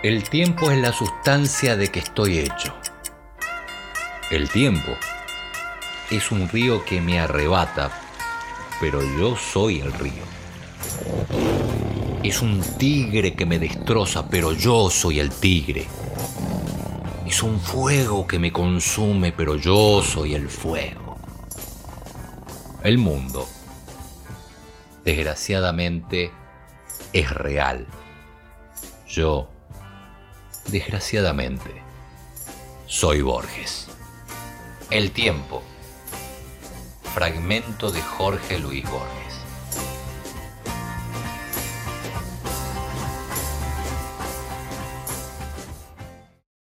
El tiempo es la sustancia de que estoy hecho. El tiempo es un río que me arrebata, pero yo soy el río. Es un tigre que me destroza, pero yo soy el tigre. Es un fuego que me consume, pero yo soy el fuego. El mundo, desgraciadamente, es real. Yo, desgraciadamente, soy Borges. El tiempo. Fragmento de Jorge Luis Borges.